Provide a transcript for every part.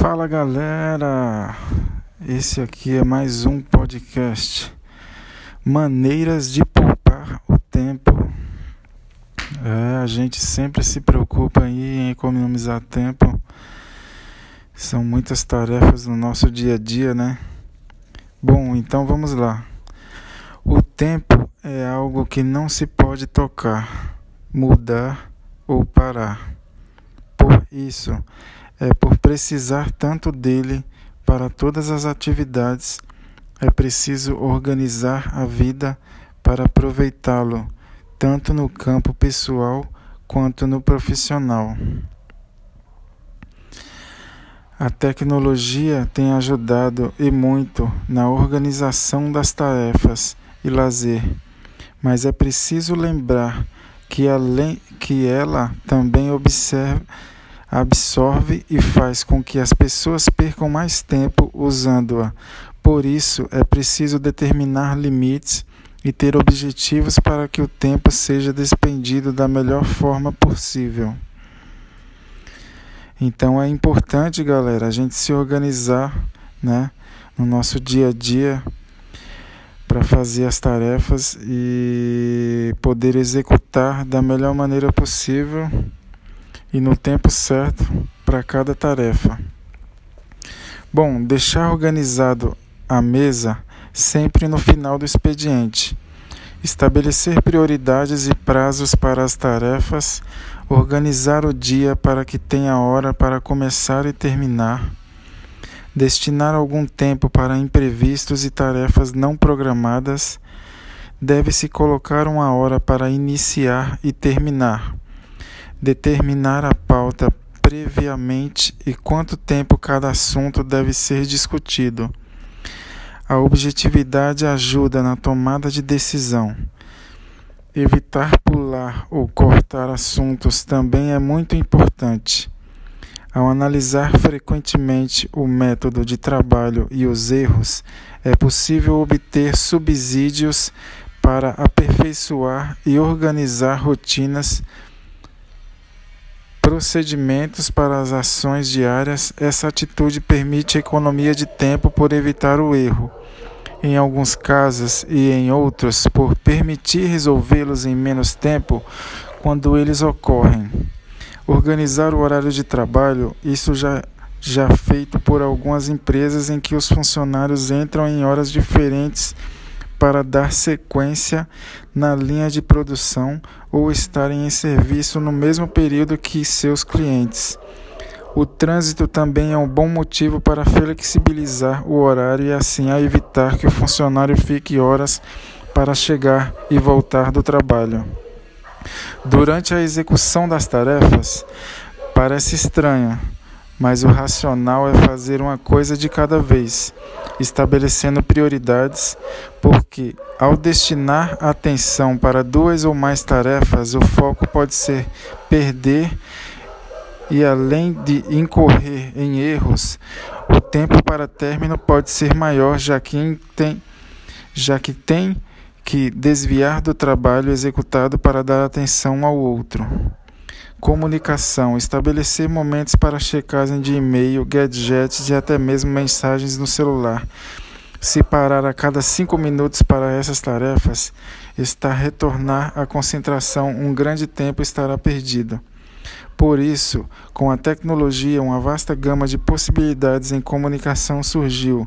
Fala galera, esse aqui é mais um podcast Maneiras de poupar o tempo. É, a gente sempre se preocupa em economizar tempo. São muitas tarefas no nosso dia a dia, né? Bom, então vamos lá. O tempo é algo que não se pode tocar, mudar ou parar. Por isso, é por precisar tanto dele para todas as atividades, é preciso organizar a vida para aproveitá-lo, tanto no campo pessoal quanto no profissional. A tecnologia tem ajudado e muito na organização das tarefas e lazer, mas é preciso lembrar que, além, que ela também observa absorve e faz com que as pessoas percam mais tempo usando-a. Por isso, é preciso determinar limites e ter objetivos para que o tempo seja despendido da melhor forma possível. Então é importante, galera, a gente se organizar, né, no nosso dia a dia para fazer as tarefas e poder executar da melhor maneira possível e no tempo certo para cada tarefa. Bom, deixar organizado a mesa sempre no final do expediente. Estabelecer prioridades e prazos para as tarefas, organizar o dia para que tenha hora para começar e terminar, destinar algum tempo para imprevistos e tarefas não programadas, deve-se colocar uma hora para iniciar e terminar determinar a pauta previamente e quanto tempo cada assunto deve ser discutido. A objetividade ajuda na tomada de decisão. Evitar pular ou cortar assuntos também é muito importante. Ao analisar frequentemente o método de trabalho e os erros, é possível obter subsídios para aperfeiçoar e organizar rotinas procedimentos para as ações diárias, essa atitude permite economia de tempo por evitar o erro. Em alguns casos e em outros, por permitir resolvê-los em menos tempo quando eles ocorrem. Organizar o horário de trabalho, isso já já feito por algumas empresas em que os funcionários entram em horas diferentes para dar sequência na linha de produção ou estarem em serviço no mesmo período que seus clientes. O trânsito também é um bom motivo para flexibilizar o horário e assim evitar que o funcionário fique horas para chegar e voltar do trabalho. Durante a execução das tarefas, parece estranho, mas o racional é fazer uma coisa de cada vez, estabelecendo prioridades, porque ao destinar atenção para duas ou mais tarefas, o foco pode ser perder e além de incorrer em erros, o tempo para término pode ser maior, já que tem, já que, tem que desviar do trabalho executado para dar atenção ao outro. Comunicação: estabelecer momentos para checagem de e-mail, gadgets e até mesmo mensagens no celular. Se parar a cada cinco minutos para essas tarefas, está retornar à concentração, um grande tempo estará perdido. Por isso, com a tecnologia, uma vasta gama de possibilidades em comunicação surgiu.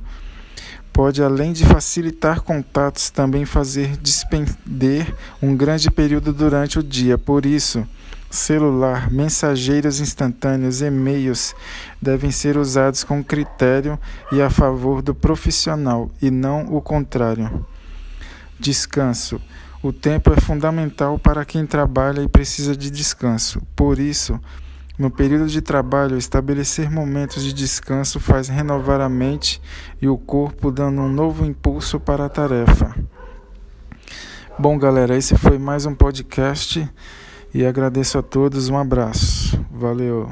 Pode, além de facilitar contatos, também fazer despender um grande período durante o dia. Por isso, celular, mensageiros instantâneos, e-mails devem ser usados com critério e a favor do profissional e não o contrário. Descanso. O tempo é fundamental para quem trabalha e precisa de descanso. Por isso, no período de trabalho, estabelecer momentos de descanso faz renovar a mente e o corpo, dando um novo impulso para a tarefa. Bom, galera, esse foi mais um podcast. E agradeço a todos, um abraço. Valeu.